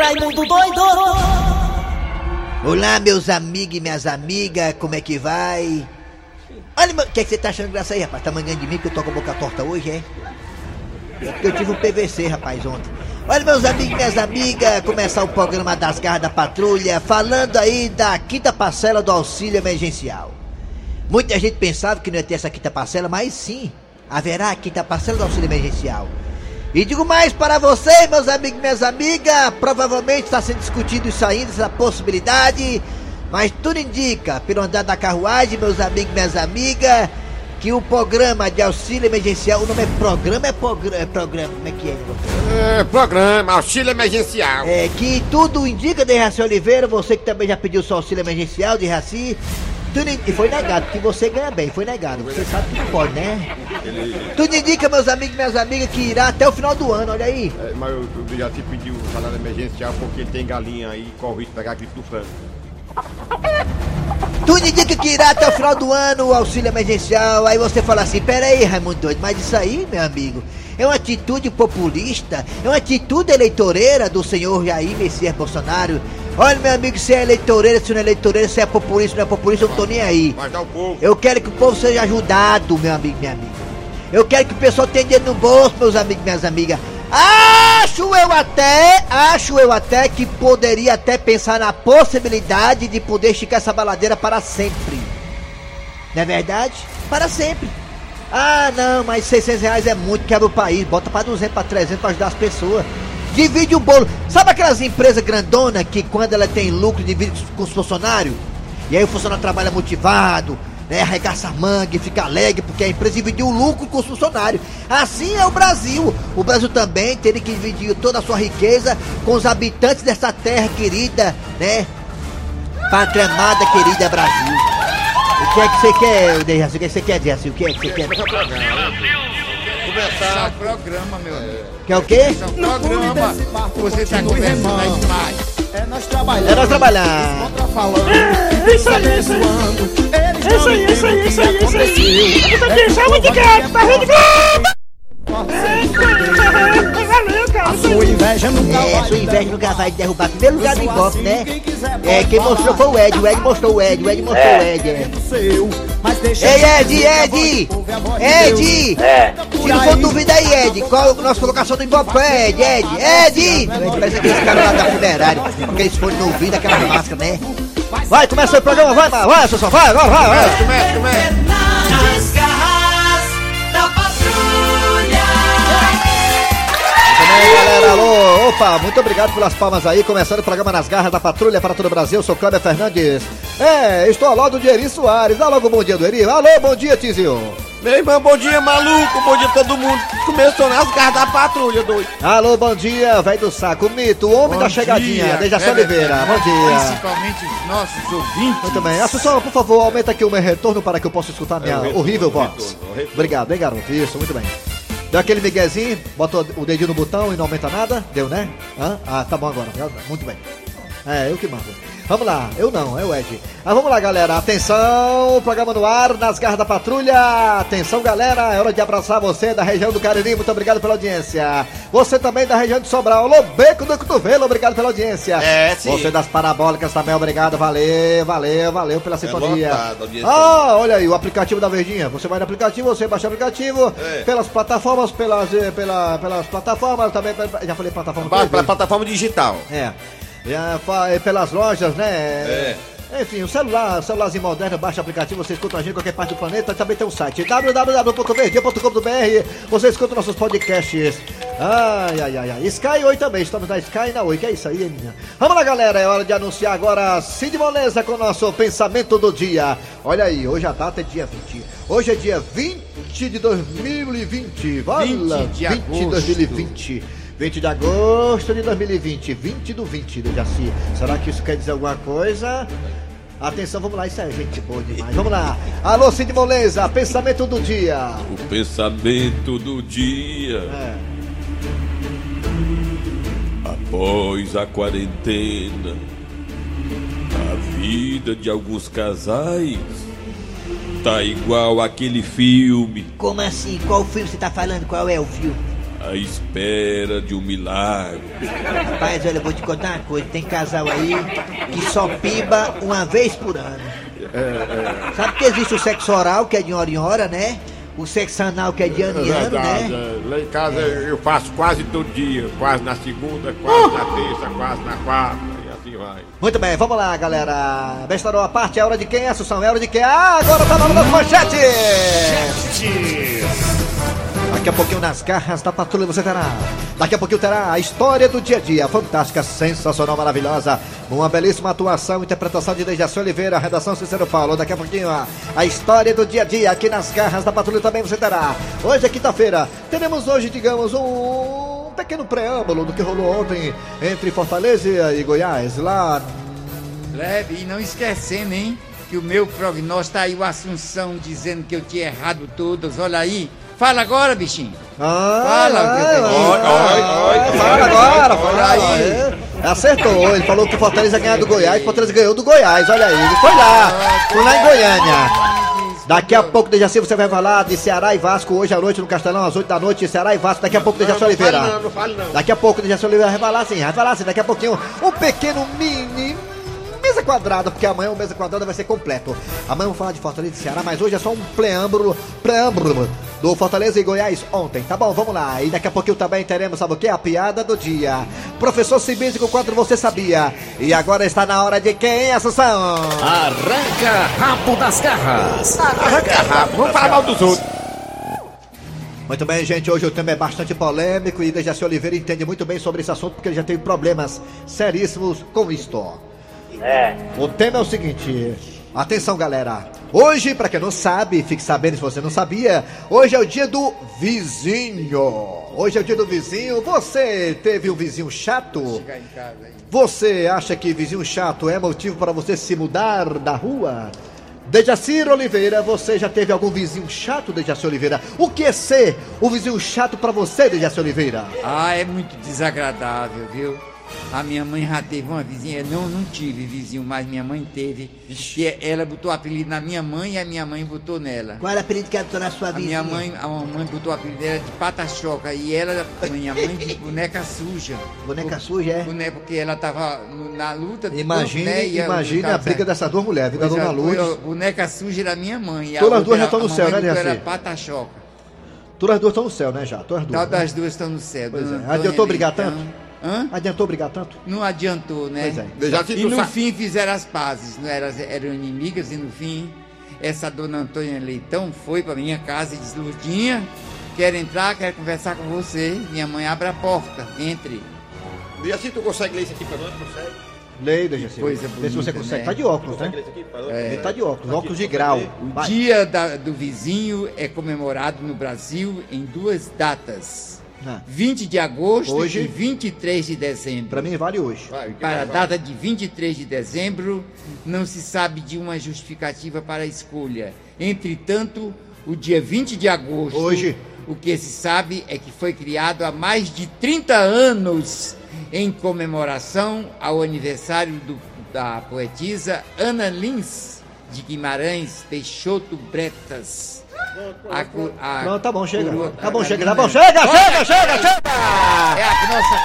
Raimundo doido! Olá, meus amigos e minhas amigas, como é que vai? Olha, o que, é que você tá achando graça aí, rapaz? Tá mangando de mim que eu tô com a boca torta hoje, é? É porque eu tive um PVC, rapaz, ontem. Olha, meus amigos e minhas amigas, começar o programa das garras da patrulha, falando aí da quinta parcela do auxílio emergencial. Muita gente pensava que não ia ter essa quinta parcela, mas sim, haverá a quinta parcela do auxílio emergencial. E digo mais para vocês, meus amigos e minhas amigas, provavelmente está sendo discutido isso ainda, essa possibilidade, mas tudo indica, pelo andar da carruagem, meus amigos e minhas amigas, que o programa de auxílio emergencial, o nome é programa, é, programa, é programa, como é que é? É, programa, auxílio emergencial. É, que tudo indica, de Raci Oliveira, você que também já pediu seu auxílio emergencial, de Raci, e foi negado, porque você ganha bem, foi negado, você sabe que não pode, né? Tudo indica, meus amigos e minhas amigas, que irá até o final do ano, olha aí. É, mas eu, eu já te pedi o salário emergencial porque tem galinha aí e corre o risco de pegar gripe do frango. Tudo indica que irá até o final do ano o auxílio emergencial. Aí você fala assim: pera aí, Raimundo Doido, mas isso aí, meu amigo, é uma atitude populista, é uma atitude eleitoreira do senhor Jair Messias Bolsonaro. Olha, meu amigo, se é eleitoreira, se não é eleitoreira, se é populista, se não é populista, eu não tô nem aí. Mas dá o povo. Eu quero que o povo seja ajudado, meu amigo, minha amiga. Eu quero que o pessoal tenha dinheiro no bolso, meus amigos minhas amigas. Acho eu até, acho eu até que poderia até pensar na possibilidade de poder esticar essa baladeira para sempre. Não é verdade? Para sempre. Ah, não, mas 600 reais é muito, quebra o país. Bota para 200, para 300 para ajudar as pessoas. Divide o bolo. Sabe aquelas empresas grandonas que quando ela tem lucro divide com os funcionários? E aí o funcionário trabalha motivado, né, arregaça a manga fica alegre porque a empresa dividiu o lucro com os funcionários. Assim é o Brasil. O Brasil também teria que dividir toda a sua riqueza com os habitantes dessa terra querida, né? Pátria amada, querida Brasil. O que é que você quer, Dejaci? O que é que você quer, Dejaci? O que é que você quer? Começar. É programa, meu amigo. Quer o quê? É um programa. Você tá conversando aí demais. É nós trabalhando, É nós trabalhar. contra falando, isso aí, isso aí. Isso aí, isso aí, isso aí, isso aí. Tá aqui, chama de gato, tá A sua inveja nunca É, vai sua inveja nunca vai derrubar. Primeiro lugar do Ibope, né? É, quem mostrou foi o Ed. O Ed mostrou o Ed. O Ed mostrou o Ed. É. seu, mas deixa Ei, Ed, Ed! Ed! Se não for dúvida aí, Ed, qual a nossa colocação do Ibope? Qual é, Ed? Ed! Ed! Parece aqueles caras lá da funerária, com aqueles fones no ouvido, aquela máscara, né? Vai, começa o programa, vai, vai, vai, Sassão, vai, agora, vai, vai! Começa, começa. Também, galera, alô, opa, muito obrigado pelas palmas aí, começando o programa Nas Garras da Patrulha para todo o Brasil, sou Cláudio Fernandes. É, estou ao lado de Eri Soares, dá logo um bom dia do Eri, alô, bom dia, Tizio. Meu irmão, bom dia, maluco. Bom dia a todo mundo. Começou nas garras da patrulha, doido. Alô, bom dia, velho do saco, mito, o homem Bom da chegadinha. Dejaci É Oliveira, verdade. bom dia. Principalmente os nossos ouvintes. Muito bem, Assunção, por favor, aumenta aqui o meu retorno para que eu possa escutar minha É, retorno, horrível voz. retorno, retorno. Obrigado, hein, garoto, isso, muito bem. Deu aquele miguezinho, bota o dedinho no botão e não aumenta nada, deu, né? Hã? Ah, tá bom agora, muito bem. É, eu que mando. Vamos lá, eu não, é o Ed. Ah, vamos lá, galera. Atenção, programa no ar, nas garras da patrulha. Atenção, galera, é hora de abraçar você da região do Cariri. Muito obrigado pela audiência. Você também da região de Sobral. Alô, Beco do Cotovelo, obrigado pela audiência. É, sim. Você das parabólicas também, obrigado. Valeu, valeu, valeu pela sintonia. lotado, a audiência. ah, olha aí, o aplicativo da Verdinha. Você vai no aplicativo, você baixa o aplicativo, É. pelas plataformas, pelas, eh, pela, pelas plataformas, também, já falei plataforma. Vezes. plataforma digital. É. É, é pelas lojas, né? É. Enfim, o celular, celularzinho moderno, baixa o aplicativo, você escuta a gente em qualquer parte do planeta. Também tem um site www.verdia.com.br. Você escuta nossos podcasts. Ai, ai, ai, ai. Sky Oi também, estamos na Sky e na Oi. Que é isso aí, menina? Vamos lá, galera. É hora de anunciar agora Cid Moleza com o nosso pensamento do dia. Olha aí, hoje a data é dia 20. Hoje é dia 20 de 2020. Vala, 20 de 20 de agosto. 2020. 20 de agosto de 2020, 20 do 20 do Jaci. Será que isso quer dizer alguma coisa? Atenção, vamos lá, isso é gente boa demais. Vamos lá. Alô, Cid Moleza, pensamento do dia. O pensamento do dia. É. Após a quarentena, a vida de alguns casais tá igual aquele filme, Como assim? Qual filme você tá falando? Qual é o filme? À espera de um milagre. Rapaz, olha, eu vou te contar uma coisa. Tem casal aí que só pimba uma vez por ano. Sabe que existe o sexo oral, que é de hora em hora, né? O sexo anal, que é de ano em ano, Verdade, né? é. Lá em casa eu faço quase todo dia, quase na segunda, quase na terça, quase na quarta, e assim vai. Muito bem, vamos lá, galera. Bestarou a parte, é hora de quem, Assunção? É hora de quem? Ah, agora tá na hora das manchetes! Daqui a pouquinho nas garras da patrulha você terá. Daqui a pouquinho terá a história do dia a dia, fantástica, sensacional, maravilhosa. Uma belíssima atuação, interpretação de Dejaci Oliveira, redação Cícero Paulo. Daqui a pouquinho a, história do dia a dia aqui nas garras da patrulha também você terá. Hoje é quinta-feira. Teremos hoje, digamos, um pequeno preâmbulo do que rolou ontem entre Fortaleza e Goiás, lá Leve, e não esquecendo, hein? Que o meu prognóstico tá aí, o Assunção, dizendo que eu tinha errado todas. Olha aí. Fala agora, bichinho. Ah, Fala oi, Fala agora, fala aí. aí. Acertou, ele falou que o Fortaleza ia ganhar do Goiás, o Fortaleza ganhou do Goiás, olha aí, ele foi lá, foi lá em Goiânia. Daqui a pouco, Dejaci, você vai falar de Ceará e Vasco hoje à noite no Castelão, às 8 da noite, Ceará e Vasco, daqui a pouco, Dejaci Oliveira. Não, não fale não. Daqui a pouco, Dejaci Oliveira vai falar assim, vai falar assim, daqui a pouquinho, um pequeno mini mesa quadrada, porque amanhã o mesa quadrada vai ser completo. Amanhã vamos falar de Fortaleza e Ceará, mas hoje é só um preâmbulo, preâmbulo do Fortaleza e Goiás ontem, tá bom? Vamos lá. E daqui a pouquinho também teremos, sabe o que? A piada do dia. Professor Simbizi com o quadro Você Sabia. E agora está na hora de quem, Assunção? Arranca rabo das garras. Arranca rápido, vamos falar mal dos outros. Muito bem, gente. Hoje o tema é bastante polêmico e Dejaci Oliveira entende muito bem sobre esse assunto porque ele já tem problemas seríssimos com isto. É, O tema é o seguinte. Atenção, galera. Hoje, pra quem não sabe, fique sabendo se você não sabia, hoje é o dia do vizinho. Hoje é o dia do vizinho. Você teve um vizinho chato? Você acha que vizinho chato é motivo para você se mudar da rua? Dejacir Oliveira, você já teve algum vizinho chato, Dejaci Oliveira? O que é ser o vizinho chato pra você, Dejaci Oliveira? Ah, é muito desagradável, viu? A minha mãe já teve uma vizinha, não, não tive vizinho, mas minha mãe teve. Que ela botou apelido na minha mãe e a minha mãe botou nela. Qual era o apelido que ela botou na sua A vizinha? minha mãe, a mamãe botou o apelido dela de pata-choca e ela, minha mãe, de boneca suja. Boneca suja, é? Boneca, porque ela tava no- na luta. Imagine, né, imagine a casa- briga dessas duas mulheres, vida Pois Dona é, Lourdes. Boneca suja era minha mãe. a Todas as duas já estão no a céu, né, botou Era pata-choca. Todas as duas estão no céu, né, já? Todas as duas. Tal né? das duas estão no céu. Pois é. Antônia Adiantou brigar Leitão. tanto? Hã? Adiantou brigar tanto? Não adiantou, né? Pois é. E no sa- fim fizeram as pazes, não eram, eram inimigas, e no fim essa dona Antônia Leitão foi para minha casa e disse, Lurdinha, quero entrar, quero conversar com você. Minha mãe abre a porta, entre. E assim tu consegue ler isso aqui pra nós? Consegue? Lei, Dejaci. Coisa Vê se você bonita, consegue. né? Tá de óculos, né? Nós? Ele tá de óculos, óculos de grau. O Vai. dia da- do vizinho é comemorado no Brasil em duas datas. Ah. 20 de agosto Hoje? e 23 de dezembro. Pra mim vale hoje. O que Para a data de 23 de dezembro, não se sabe de uma justificativa para a escolha. Entretanto, o dia 20 de agosto, Hoje. o que se sabe é que foi criado há mais de 30 anos em comemoração ao aniversário do- da poetisa Ana Lins de Guimarães Peixoto Bretas. A a Não, tá bom, chega. coroa- Tá bom, chega, tá bom, chega, chega, chega, chega!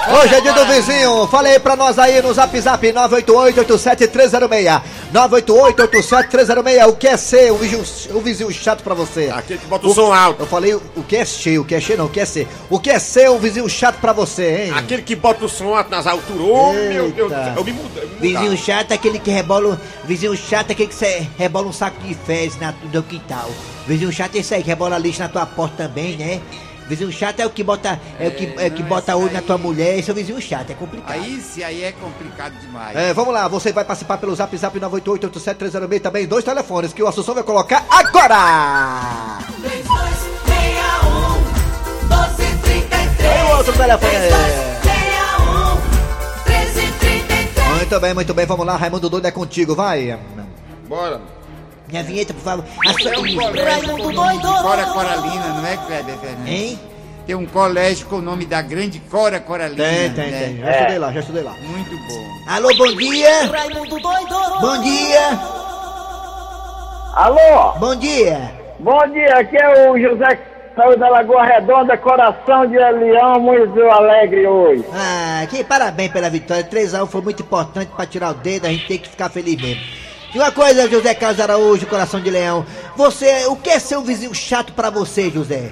É Hoje é dia do vizinho. Fala aí pra nós aí no zap zap 988-87306. 988-87306. O que é ser um vizinho, um vizinho chato pra você? Aquele que bota o som alto. Eu falei o o que é ser, o que é ser não, o que é ser. O que é ser um vizinho chato pra você, hein? Aquele que bota o som alto nas alturas. Ô, meu Deus do. Eu me mudar. Vizinho chato é aquele que rebola. Vizinho chato é aquele que você rebola um saco de fezes na, no quintal. Vizinho chato é esse aí que rebola lixo na tua porta também, né? Vizinho chato é o que bota, é, o que, é o que não, bota olho na aí- tua mulher. Esse é o vizinho chato, é complicado. Aí se aí é complicado demais. É, vamos lá, você vai participar pelo zap zap 988-87306 também, dois telefones que o Assunção vai colocar agora! 3261 1233 Tem outro telefone aí. 3261 1333 Muito bem, muito bem, vamos lá, Raimundo Doido é contigo, vai! Bora. Minha vinheta, por favor. A sua- Tem um colégio Raimundo doido! Cora Coralina, não é, Kleber Fernandes? Hein? Tem um colégio com o nome da grande Cora Coralina. Tem, tem, né? tem, já estudei lá, já estudei lá. Muito bom. Alô, bom dia! Bom dia! Alô, Bom dia! bom dia, aqui é o José Saúde da Lagoa Redonda, coração de leão, muito alegre hoje. Ah, que parabéns pela vitória. 3x1 foi muito importante pra tirar o dedo, a gente tem que ficar feliz mesmo. E uma coisa, José Carlos Araújo, coração de leão. Você, o que é ser um vizinho chato pra você, José?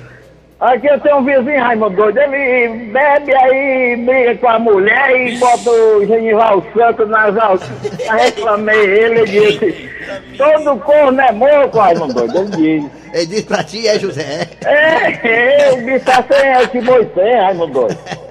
Aqui eu tenho um vizinho, Raimundo Doido, ele bebe aí, briga com a mulher e bota o Genival Santos nas alças. Eu reclamei ele, ele disse, todo corno é moco, Raimundo Doido, ele disse. Ele diz pra ti, é José. É, eu disse assim, é que boi tem, Raimundo Doido.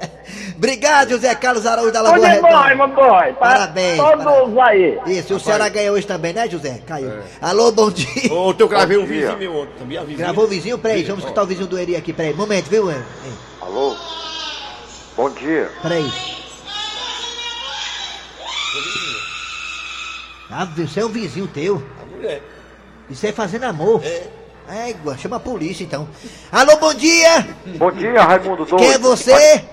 Obrigado, José Carlos Araújo da Lagoa Tudo de bom, Redonda. Doido. para Parabéns, Todos parabéns. aí. Isso, o Ceará ganhou hoje também, né, José? Caiu. Alô, bom dia. Ontem eu gravei um vizinho meu ontem. Vizinho. Gravou o vizinho? Peraí, vamos escutar o vizinho do Eri aqui, peraí. Momento, viu? Ei, Alô? Bom dia. Peraí. Ah, você é um vizinho teu. A mulher. Isso é fazendo amor. É. Égua, chama a polícia então. Alô, bom dia! Bom dia, Raimundo Doido. Quem é você?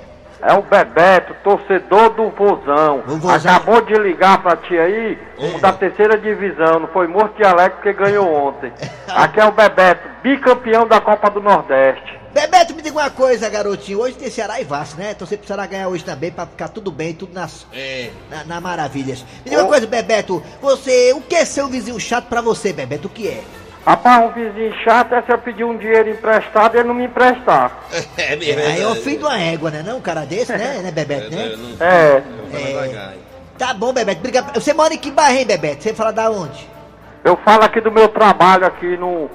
É o Bebeto, torcedor do Vozão. O Vozão. Acabou de ligar pra ti aí, um da terceira divisão. Não foi morto de alegre porque ganhou ontem. Aqui é o Bebeto, bicampeão da Copa do Nordeste. Bebeto, me diga uma coisa, garotinho. Hoje tem Ceará e Vasco, né? Então você precisará ganhar hoje também pra ficar tudo bem, tudo nas, É. na, na maravilhas. Me diga uma coisa, Bebeto. Você, o que é ser um vizinho chato pra você, Bebeto? O que é? Rapaz, um vizinho chato é se eu pedir um dinheiro emprestado e ele não me emprestar. É mesmo. Aí é o fim de uma égua, né? Não, um cara desse, né, né Bebeto, né? É, É. Tá bom, Bebeto. Obrigado. Você mora em que bairro, hein, Bebeto? Você fala da onde? eu falo aqui do meu trabalho aqui no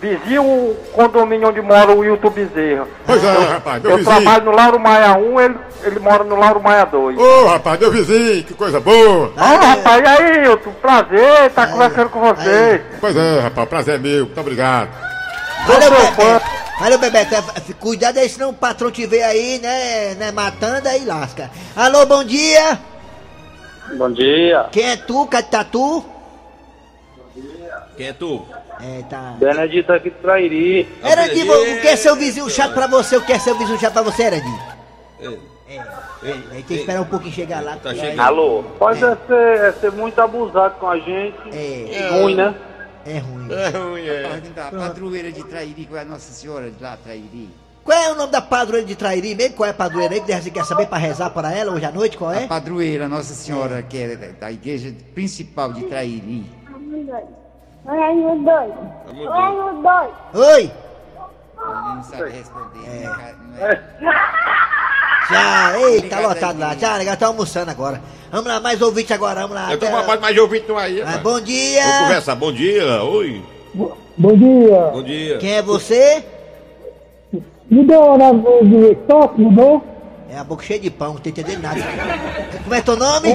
vizinho condomínio onde mora o Wilton Bezerra. Pois é, rapaz, meu Eu vizinho. trabalho no Lauro Maia 1, ele, ele mora no Lauro Maia 2. Ô, rapaz, meu vizinho, que coisa boa. Ah, rapaz, e aí, Wilton? Prazer, tá conversando com você. Pois é, rapaz, prazer é meu. Muito obrigado. Valeu, Ô, Bebeto. Valeu, Bebeto. É, Cuidado aí, senão o patrão te vê aí, né, né, matando, aí lasca. Alô, bom dia. Bom dia. Quem é tu, Catatu? Quem é tu? É, tá. Benedito aqui de Trairi. Erandi, o que é seu vizinho chato pra você? O que é seu vizinho chato pra você, Erandi? É. Aí tem que esperar um pouquinho chegar lá. porque aí- Alô? Pode é ser, é ser muito abusado com a gente. É, Ruim, né? é ruim. É ruim, é. Da padroeira de Trairi, com a Nossa Senhora de lá, Trairi. Qual é o nome da padroeira de Trairi mesmo? Qual é a padroeira aí que você quer saber pra rezar para ela hoje à noite? Qual A é? padroeira Nossa Senhora, que é da igreja principal de Trairi. Raimundo doido. Raimundo doido. Oi! Ele não sabe responder. É. né? Não é- Tchau, ei, tá lotado lá. Tchau, legal, tá almoçando agora. Vamos lá, mais ouvinte agora, vamos lá. Eu tô com uma parte mais de ouvinte aí. Ah, bom dia! Vamos conversar. Bom dia. Oi. Bom dia. Bom dia. Quem é você? Mudou a hora de toque, mudou? É a boca cheia de pão, não tô entendendo nada. Como é teu nome?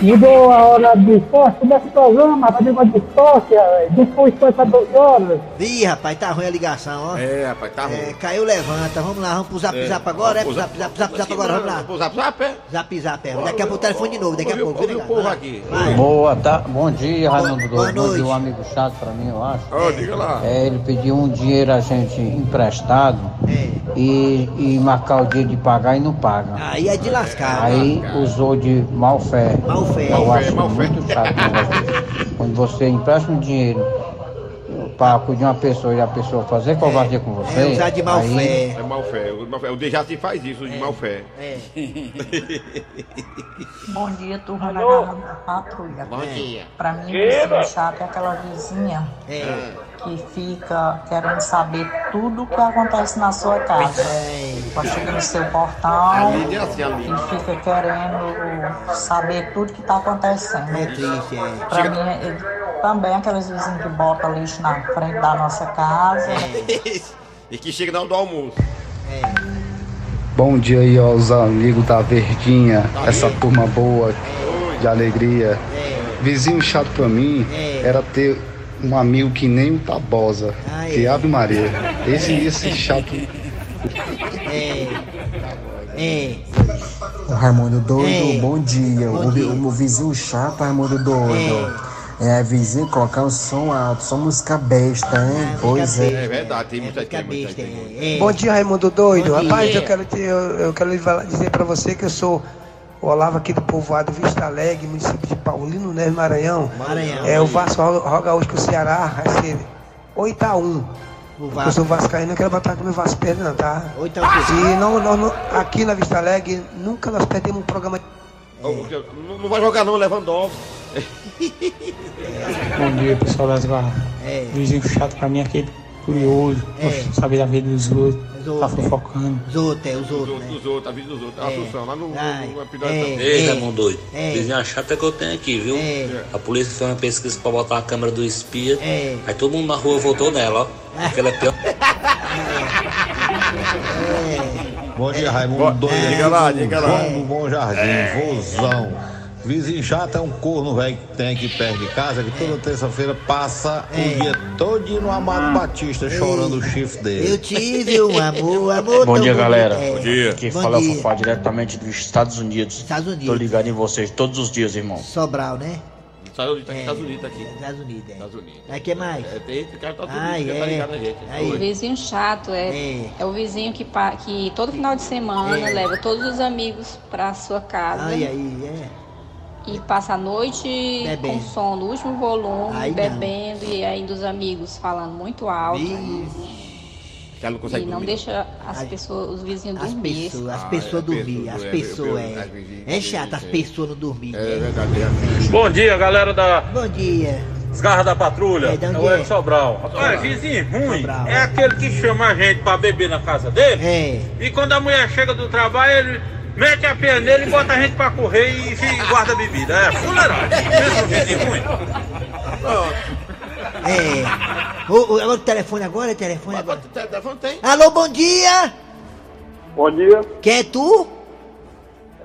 Mudou a hora de esporte desse programa, para negócio de esporte, eh, depois foi para 12 horas. Ih, rapaz, tá ruim a ligação, ó. É, rapaz, tá ruim. É, caiu, levanta. Vamos lá, vamos pro zap É. zap agora, é pro Vamos zap zap zap zap agora, vamos lá. Pro zap zap, é? Zap zap, é. Daqui a pouco o telefone de novo, daqui a o- pouco. ouvi o Vai, povo vai. aqui. Vai. Boa, tá? Bom dia, Raimundo Boa Doido. Bom noite. dia, um amigo chato pra mim, eu acho. Ó, diga lá. É, ele pediu um dinheiro a gente emprestado É. e, e marcar o dia de pagar e não paga. Aí é de lascar. Aí usou de mal fé. Mal fé. Eu Mal fé, acho mal fé. muito chato. Quando você empresta um dinheiro para de uma pessoa e a pessoa fazer covardia com você. É usar de mal aí, fé. É mal fé. O mal fé. O Dejaci faz isso, de mal fé. É. Bom dia, turma da Garra Patrulha. Bom dia. Pra mim, vizinha chata é aquela vizinha É. que fica querendo saber tudo o que acontece na sua casa. É. Ela chega no seu portão Aline é assim, e fica querendo saber tudo que tá acontecendo. É triste, é. Pra mim, ele, também aqueles vizinhos que botam lixo na frente da nossa casa. E que chega na hora do almoço. Bom dia aí aos amigos da Verdinha, Tá essa aí. turma boa, de alegria. É. Vizinho chato pra mim era ter um amigo que nem o Tabosa, Ah, que é. Ave Maria. Esse esse chato. É. É. O Raimundo Doido, bom dia. O, o vizinho chato, Raimundo Doido. É, vizinho colocar o som alto, só música besta, hein? pois É é. verdade, tem muita tem muita tem. Bom dia, Raimundo Doido. Bom dia. Rapaz, eu quero, te, eu, eu quero dizer pra você que eu sou o Olavo aqui do povoado Vista Alegre, município de Paulino, né, Maranhão. Maranhão. É, o Vasco roga hoje que o Ceará vai ser 8x1. Eu sou vascaíno, não quero botar com meu Vasco perdendo, não, tá? Ou então, e não, não, não- aqui na Vista Alegre, nunca nós perdemos um programa. Não, não vai jogar não, Lewandowski. Bom dia, pessoal das garras. É. Vizinho chato pra mim é aquele curioso, É. de saber da vida dos outros, Os tá outros, é. fofocando. Os outros, é, os outros, né? Dos outros, a vida dos outros. A É. Assunção, lá no, Ai, no, no episódio é. também. Ei, Ramon doido. É. Vizinha chata que eu tenho aqui, viu? É. A polícia fez uma pesquisa pra botar a câmera do espia. É. Aí todo mundo na rua votou nela, ó. Porque ela é pior. Bom dia, Raimundo. Doido. diga lá, diga lá. Do Bom Jardim, vozão. Vizinho chato é um corno velho que tem aqui perto de casa que toda terça-feira passa o dia todo no Amado Batista chorando o chifre dele. Eu tive um amor, amor Bom dia, galera. É. Bom dia. Aqui Bom fala é o. Fofá diretamente dos Estados Unidos. Estados Unidos. Tô ligado em vocês todos os dias, irmão. Sobral, né? Estados Unidos, tá aqui, Estados Unidos, tá aqui. Estados Unidos, é. Estados Unidos. Aí, que mais? É, tem esse cara tá tá é. ligado na gente. Aí. O vizinho chato é, é. o vizinho que, pa- que todo final de semana É. leva todos os amigos pra sua casa Ai, aí, é. E passa a noite Bebendo. com som no último volume, Ai, não. bebendo e ainda os amigos falando muito alto. Ela não E consegue não dormir. deixa as pessoas, os vizinhos As dormir. pessoas, as Ah, pessoas é, dormir, as é, pessoas, é, é. É chato as é. pessoas não dormir. É né? verdade, é. Bom dia, galera da Bom dia. Garra da Patrulha. É, É o é? Ed Sobral. Olha, vizinho ruim é aquele que chama a gente pra beber na casa dele. É. E quando a mulher chega do trabalho, ele mete a pena nele e bota a gente pra correr e fica- guarda a bebida. É, fuleiragem. Mesmo vizinho ruim. É. O, o, agora o telefone agora, é telefone agora. telefone tem. Alô, bom dia! Bom dia, Quem é tu?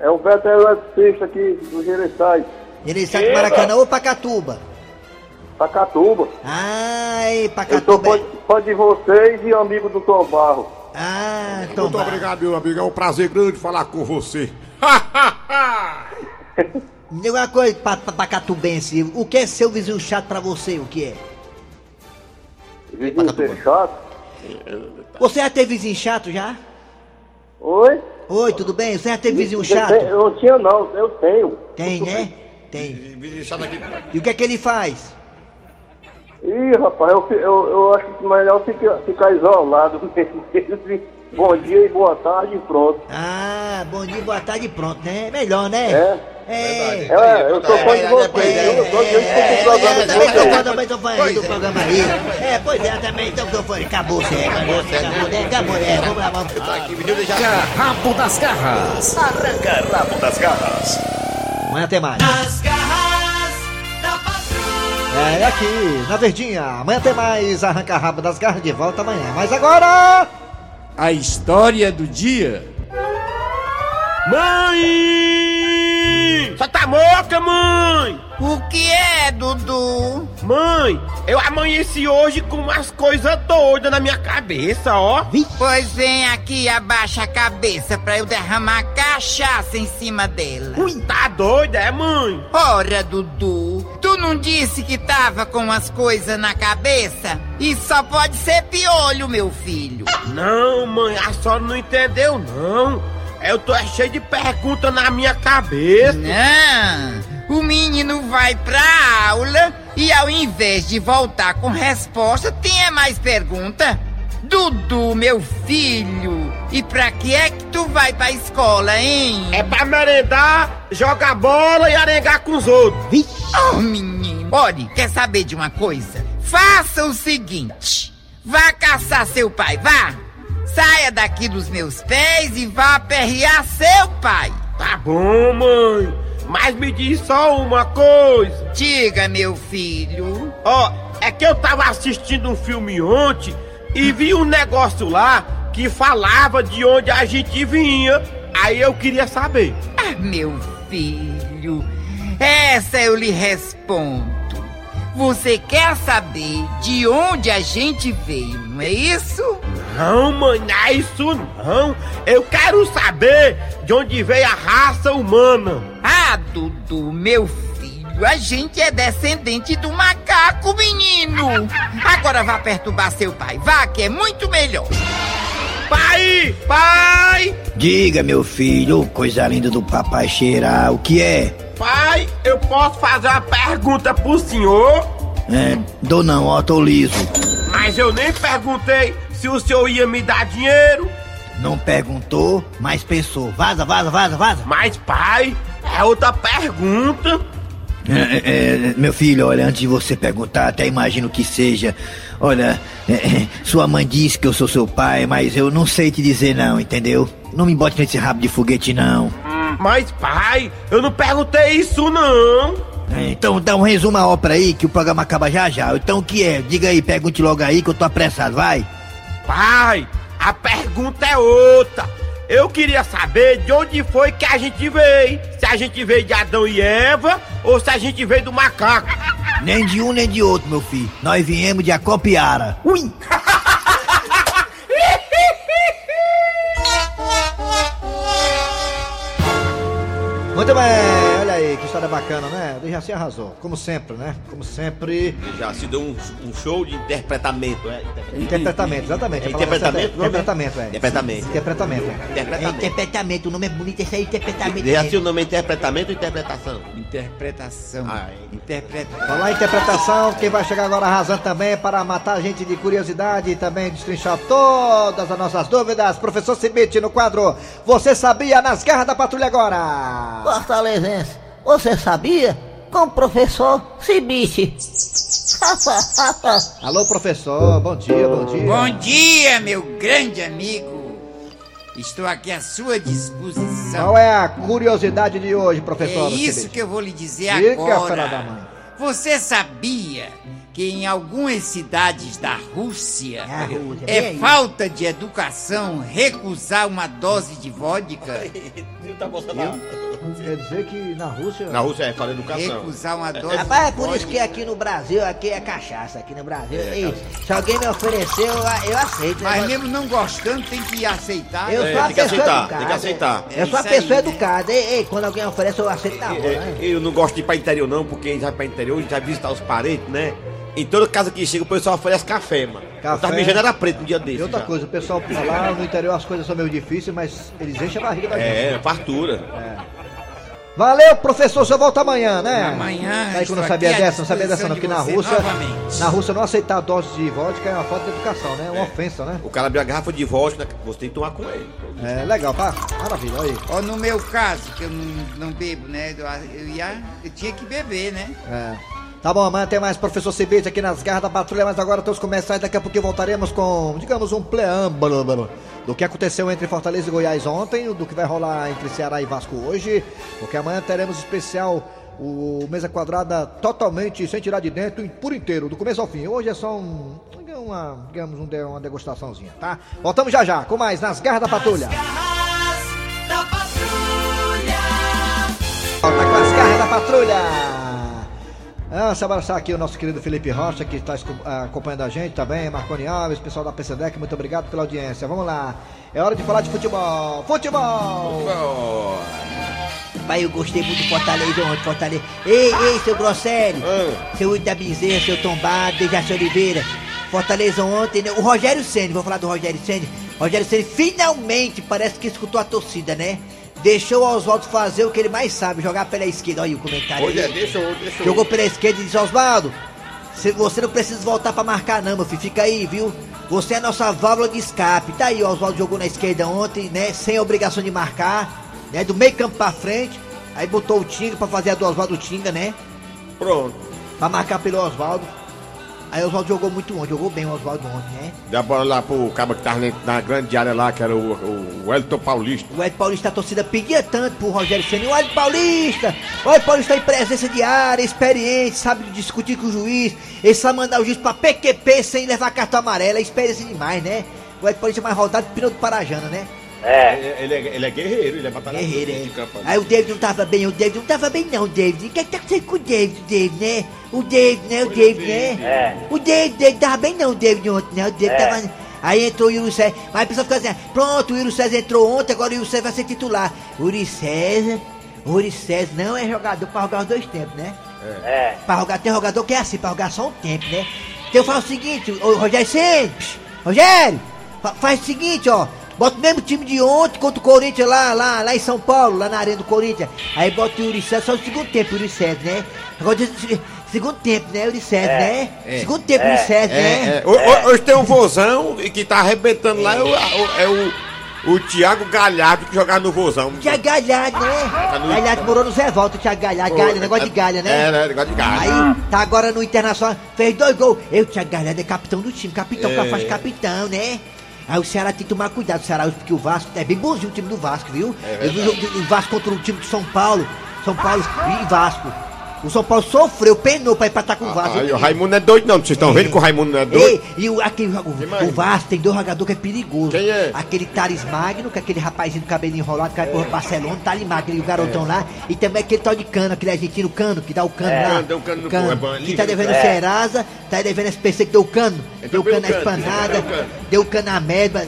é o Beto Eletricista aqui do Gereçais, com Maracanã ou Pacatuba? Pacatuba. Ai, Eu sou Pacatuba. fã, fã de vocês e amigo do Tom Barro. Ah, então Muito vai. obrigado, meu amigo. É um prazer grande falar com você. Me diga uma coisa, pa, pa, Pacatubense. O que é seu vizinho chato pra você? O que é? Vizinho ser chato. Você já teve vizinho chato já? Oi? Oi, tudo bem? Você já teve vizinho Eu chato? Eu não tinha não, eu tenho. Tem, né? Tem. Vizinho chato aqui. E o que é que ele faz? Ih, rapaz, eu, eu, eu acho que melhor ficar, ficar isolado mesmo. Bom dia e boa tarde e pronto. Ah, bom dia, boa tarde, pronto, né? Melhor, né? É? É. É, eu sou fã de vocês. Eu que eu É, também tô fã, fã do programa aí. É, pois é, também então que eu fui. Acabou, Zé. Acabou, né? Acabou, né? Vamos lá, vamos. Rabo das garras. Arranca rabo das garras. Amanhã tem mais. É aqui, na Verdinha. Amanhã tem mais Arranca Rabo das Garras de volta amanhã. Mas agora. A história do dia. Mãe! Só tá moca, mãe! O que é, Dudu? Mãe, eu amanheci hoje com umas coisas doidas na minha cabeça, ó. Pois vem aqui e abaixa a cabeça pra eu derramar cachaça em cima dela. Ui, tá doida, é, mãe? Ora, Dudu, tu não disse que tava com umas coisas na cabeça? Isso só pode ser piolho, meu filho. Não, mãe, a senhora não entendeu, não. Eu tô cheio de perguntas na minha cabeça. Não, o menino vai pra aula e ao invés de voltar com resposta, tem mais pergunta? Dudu, meu filho, e pra que é que tu vai pra escola, hein? É pra merendar, jogar bola e arengar com os outros. Oh, menino. Olha, quer saber de uma coisa? Faça o seguinte: vá caçar seu pai, vá. Saia daqui dos meus pés e vá aperrear seu pai. Tá bom, mãe. Mas me diz só uma coisa. Diga, meu filho. Ó, é que eu tava assistindo um filme ontem e vi um negócio lá que falava de onde a gente vinha. Aí eu queria saber. Ah, meu filho, essa eu lhe respondo. Você quer saber de onde a gente veio, não é isso? Não, mãe, não é isso não. Eu quero saber de onde veio a raça humana. Ah, Dudu, meu filho, a gente é descendente do macaco, menino. Agora vá perturbar seu pai, vá, que é muito melhor. Pai, pai, Diga, meu filho, coisa linda do papai cheirar, o que é? pai, eu posso fazer uma pergunta pro senhor? É, dou não, ó, tô liso. Mas eu nem perguntei se o senhor ia me dar dinheiro. Não perguntou, mas pensou. Vaza, vaza, vaza, vaza. Mas, pai, é outra pergunta. É, é, é, meu filho, olha, antes de você perguntar, até imagino que seja. Olha, é, é, sua mãe disse que eu sou seu pai, mas eu não sei te dizer não, entendeu? Não me bote nesse rabo de foguete, não. Mas, pai, eu não perguntei isso, não. É, então dá um resumo à ópera aí, que o programa acaba já já. Então o que é? Diga aí, pergunte logo aí, que eu tô apressado, vai. Pai, a pergunta é outra. Eu queria saber de onde foi que a gente veio. Se a gente veio de Adão e Eva ou se a gente veio do macaco. Nem de um nem de outro, meu filho. Nós viemos de Acopiara. Ui! Muito bem, aí, que história bacana, né? O Dejaci arrasou, como sempre, né? Como sempre. Já se deu um, um show de interpretamento, é? Interpretamento, exatamente. É é interpretamento? não é? Interpretamento, é. Interpretamento. Interpretamento, é. Interpretamento. É interpretamento, o nome é bonito, esse aí, interpretamento. Já se o nome é interpretamento ou interpretação? Interpretação. Ah, Interpretação. Falar em interpretação, quem vai chegar agora arrasando também para matar a gente de curiosidade e também destrinchar todas as nossas dúvidas. Professor Cibite no quadro Você Sabia nas Garras da Patrulha agora? Fortalezense, você sabia? Com o professor Cibite. Alô, professor, bom dia, bom dia. Bom dia, meu grande amigo. Estou aqui à sua disposição. Qual é a curiosidade de hoje, professor? É isso Cibite? que eu vou lhe dizer da agora. mãe. Você sabia que em algumas cidades da Rússia É a é falta de educação recusar uma dose de vodka? Quer dizer que na Rússia. Na Rússia é fala educação. Recusar uma dose Rapaz, é de por isso que aqui no Brasil, aqui é cachaça, aqui no Brasil. É, Ei, se alguém me oferecer, eu, eu aceito. Mas né? mesmo não gostando, tem que aceitar. Eu É, sou que pessoa aceitar, educada. tem que aceitar. Eu sou É isso pessoa aí, né? educada. Ei, ei, quando alguém oferece, eu aceito na hora. É, né? eu não gosto de ir pra interior não, porque a gente vai pra interior, a gente vai visitar os parentes, né? Em toda casa que chega, o pessoal oferece café, mano. Café. Eu tava mijando era preto um dia desse. E outra já. coisa, o pessoal lá no interior as coisas são meio difíceis, mas eles enchem a barriga da gente. É, fartura. Valeu, professor, você volta amanhã, né? Amanhã, Aí que não sabia dessa, não sabia dessa não, que na Rússia, novamente. na Rússia não aceitar dose de vodka é uma falta de educação, né? É uma ofensa, né? O cara abriu a garrafa de vodka, né? você tem que tomar com ele. É legal, pá, maravilha, aí. Ó, no meu caso, que eu não, não bebo, né? Eu, eu ia, eu tinha que beber, né? É. Tá bom, amanhã tem mais professor Cibite aqui nas garras da patrulha, mas agora todos começaram, daqui a pouquinho voltaremos com, digamos, um preâmbulo do que aconteceu entre Fortaleza e Goiás ontem, do que vai rolar entre Ceará e Vasco hoje, porque amanhã teremos especial o Mesa Quadrada totalmente sem tirar de dentro, por inteiro, do começo ao fim. Hoje é só um, uma, digamos, um uma degustaçãozinha, tá? Voltamos já já, com mais nas garras da patrulha. da patrulha. Volta com as garras da patrulha! Vamos abraçar aqui o nosso querido Felipe Rocha, que está ah, acompanhando a gente também, Marconi Alves, pessoal da PCDEC, muito obrigado pela audiência. Vamos lá, é hora de falar de futebol! Futebol! Pai, eu gostei muito do Fortaleza ontem, Fortaleza. Ei, ei, seu Grosselio. Seu Ita Bezerra, seu Tombado, Dejaci Oliveira. Fortaleza ontem, né? O Rogério Senni, vou falar do Rogério Senni. Rogério Senni finalmente parece que escutou a torcida, né? Deixou o Oswaldo fazer o que ele mais sabe, jogar pela esquerda. Olha aí o comentário. É, aí. deixa eu, deixa eu. Jogou pela esquerda e disse, Oswaldo, cê- você não precisa voltar pra marcar não, meu filho. Fica aí, viu? Você é a nossa válvula de escape. Tá aí, o Oswaldo jogou na esquerda ontem, né? Sem obrigação de marcar, né? Do meio campo pra frente. Aí botou o Tinga pra fazer a do Oswaldo Tinga, né? Pronto. Pra marcar pelo Oswaldo. Aí o Oswaldo jogou muito ontem, jogou bem o Oswaldo ontem, né? Dá a bola lá pro cabo que tava na- grande área lá, que era o, o, o Elton Paulista. O Ed Paulista, a torcida pedia tanto pro Rogério Senna. O Ed Paulista! O Ed Paulista em presença de área, experiente, sabe discutir com o juiz. Ele sabe mandar o juiz pra PQP sem levar cartão amarelo. É experiência demais, né? O Ed Paulista é mais rodado pneu do Parajana, né? É. Ele, é, ele é guerreiro, ele é batalhador Guerreiro, de é. campo. Aí o David não tava bem, o David não tava bem não, David. O que é que tá acontecendo com o David, David, né? O David, né? O David, né? É. O David, David tava bem não, o David ontem, né? O David É. tava... Aí entrou o Yuri César, mas a pessoa fica assim, pronto, o Yuri César entrou ontem, agora o Yuri César vai ser titular. Yuri César, Yuri César não é jogador pra jogar os dois tempos, né? É. Pra jogar, tem jogador que é assim, pra jogar só um tempo, né? Então eu falo o seguinte, ô Rogério psh, Rogério, fa- faz o seguinte, ó. Bota o mesmo time de ontem contra o Corinthians lá, lá, lá em São Paulo, lá na arena do Corinthians. Aí bota o Yuri César só no segundo tempo, o Yuri César, né? Agora Segundo tempo, né? Unicef, É. né? É. Segundo tempo, É. Unicef, É, né? é. Ho- ho- Hoje tem um vozão e que tá arrebentando lá, é o, é o, o Thiago Galhardo que jogava no vozão. Tiago Galhardo, né? Tá no- Galhardo morou no Zé Volta, Tiago Galhardo. Galha, negócio de galha, né? É, né? Negócio de galha. Aí, tá agora no Internacional, fez dois gols. Eu, Tiago Galhardo, é capitão do time, capitão, É. que faz capitão, né? Aí o Ceará tem que tomar cuidado, o Ceará, porque o Vasco é bem bonzinho o time do Vasco, viu? É o do- o Vasco contra o time de São Paulo, São Paulo e Vasco. O São Paulo sofreu, penou pra empatar com o Vasco. Aí, o Raimundo não é doido, não. Vocês estão vendo que o Raimundo não é doido? Ei, e o, aquele, o, o Vasco tem dois jogadores que é perigoso. Quem é? Aquele Thales Magno, que é aquele rapazinho do cabelinho enrolado, que vai pro Barcelona, Thales Magno, aquele garotão lá. E também aquele tal de cano, aquele argentino cano, que dá o cano É. lá. Deu o cano no cu, é que tá devendo é. o Serasa, tá devendo SPC que deu o cano. Deu o cano na o cano, espanada, deu o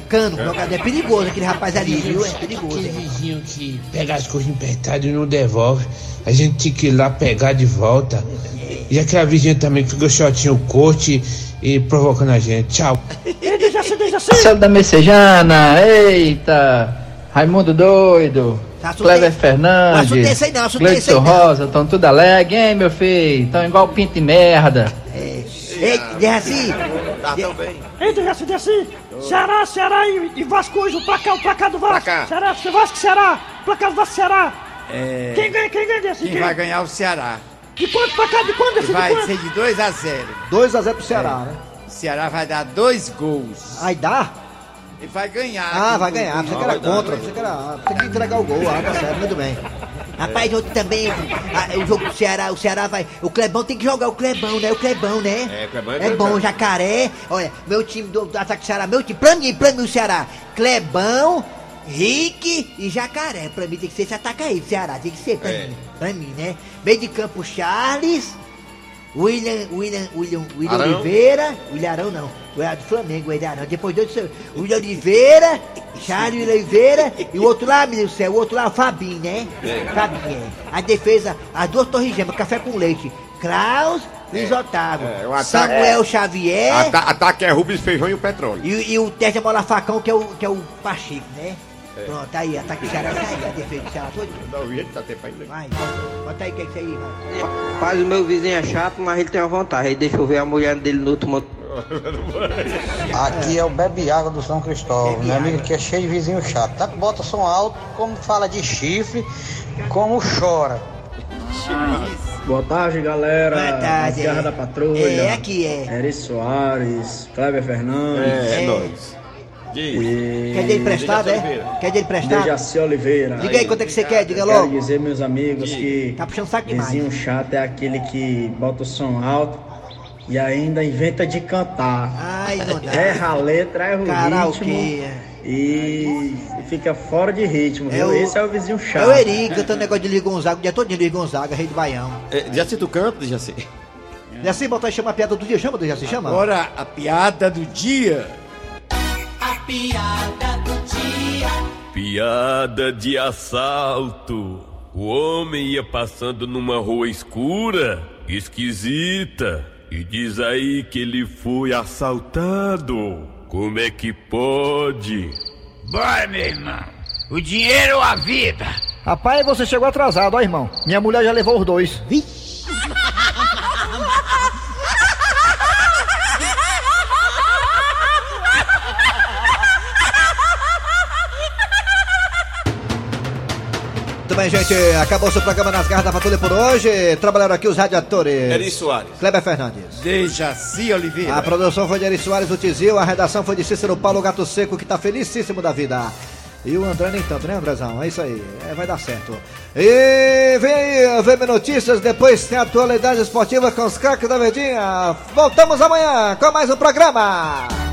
cano. jogador. É perigoso aquele rapaz ali, viu? É perigoso. Aquele vizinho que pega as coisas emprestadas e não devolve. A gente tinha que ir lá pegar de volta. E aquela vizinha também que ficou shortinho o corte e provocando a gente. Tchau. Deixa assim, deixa assim. Marcelo da Messejana, eita! Raimundo Doido, Clever é- o assunto Fernandes, é é não. Rosa, estão tudo alegre, hein, meu filho? Estão igual pinto de merda. Ei, Dejaci, Tá tão bem. Ei, Dejaci, Dejaci. Ceará, Ceará e, e Vasco hoje, o placar, o placar do Vasco. Placar. Ceará, Vasco, Ceará. Placar do Vasco, Ceará. É, Quem ganha, quem ganha, Dejaci? quem vai ganhar é o Ceará. De quanto placar, de quanto, Dejaci, de Vai quanto? ser de 2 a 0. 2x0 pro Ceará, né? O Ceará vai dar dois gols. Aí dá? E vai ganhar. Ah, vai ganhar. Você que era contra. Você que era. Tem que entregar o gol. Ah, tá certo, muito bem. Rapaz, ontem também, ah, o jogo do Ceará, o Ceará vai. O Clebão tem que jogar o Clebão, né? O Clebão, né? É, o Clebão é É bom, cara. jacaré. Olha, meu time do, do ataque do Ceará, meu time, pra mim, pra mim o Ceará. Clebão, Rick e Jacaré. Pra mim tem que ser esse ataque aí do Ceará, tem que ser pra É. mim. Pra mim, né? Meio de campo, Charles. William, William, William, William Arão? Oliveira, William Arão não, o é do Flamengo, William Arão, depois dois, William Oliveira, Charles Oliveira e o outro lá, meu céu, o outro lá, o Fabinho, né? É. Fabinho, é. A defesa, as duas torres gêmeas, café com leite, Klaus, Luiz Otávio, É, o ataque- Samuel Xavier Ata ataque é Rubens Feijão e o Petróleo. e, e o Tércio Mola Facão, que é o, que é o Pacheco, né? É. Pronto, aí, ataque do Ceará, tá aí, a defesa Ceará todo. Não, o jeito tá tempo ainda. Vai, bota aí, o que é isso aí, vai. Rapaz, o meu vizinho é chato, mas ele tem uma vontade. Aí deixa eu ver a mulher dele no último. Aqui é o Bebe Água do São Cristóvão. Meu amigo aqui é cheio de vizinho chato. Tá que bota som alto, como fala de chifre, como chora. Boa tarde, galera. Boa tarde. As Garras da Patrulha. É, aqui é. Eri Soares, Kleber Fernandes. É, É. nóis. E... Quer dinheiro emprestado, é? Quer dinheiro emprestado? Dejaci Oliveira. Diga aí quanto é que você quer, diga Eu Quero logo. dizer, meus amigos, que Tá puxando saco demais. vizinho chato é aquele que bota o som alto e ainda inventa de cantar. Ai, não dá. Erra a letra, erra o Karaokê, ritmo é. e fica fora de ritmo, É viu? o- Esse é o vizinho É chato. o Eri, cantando negócio de Luiz Gonzaga, o dia todo de Luiz Gonzaga, rei do Baião. É, já sei tu canta, já sei. Jaci, bota aí, chama a piada do dia. Chama, Jaci, chama. Agora a piada do dia. Piada do dia. Piada de assalto. O homem ia passando numa rua escura, esquisita, e diz aí que ele foi assaltado. Como é que pode? Bora, meu irmão. O dinheiro ou a vida? Rapaz, você chegou atrasado, ó, irmão. Minha mulher já levou os dois. Muito bem, gente. Acabou o seu programa nas garras da patrulha por hoje. Trabalharam aqui os radiadores. Eri Soares. Kleber Fernandes. Dejaci Oliveira. A produção foi de Eri Soares do Tizil, a redação foi de Cícero Paulo Gato Seco, que tá felicíssimo da vida. E o André nem tanto, né, Andrezão? É isso aí, é, vai dar certo. E vem aí, VM Notícias, depois tem atualidade esportiva com os craques da Verdinha. Voltamos amanhã com mais um programa.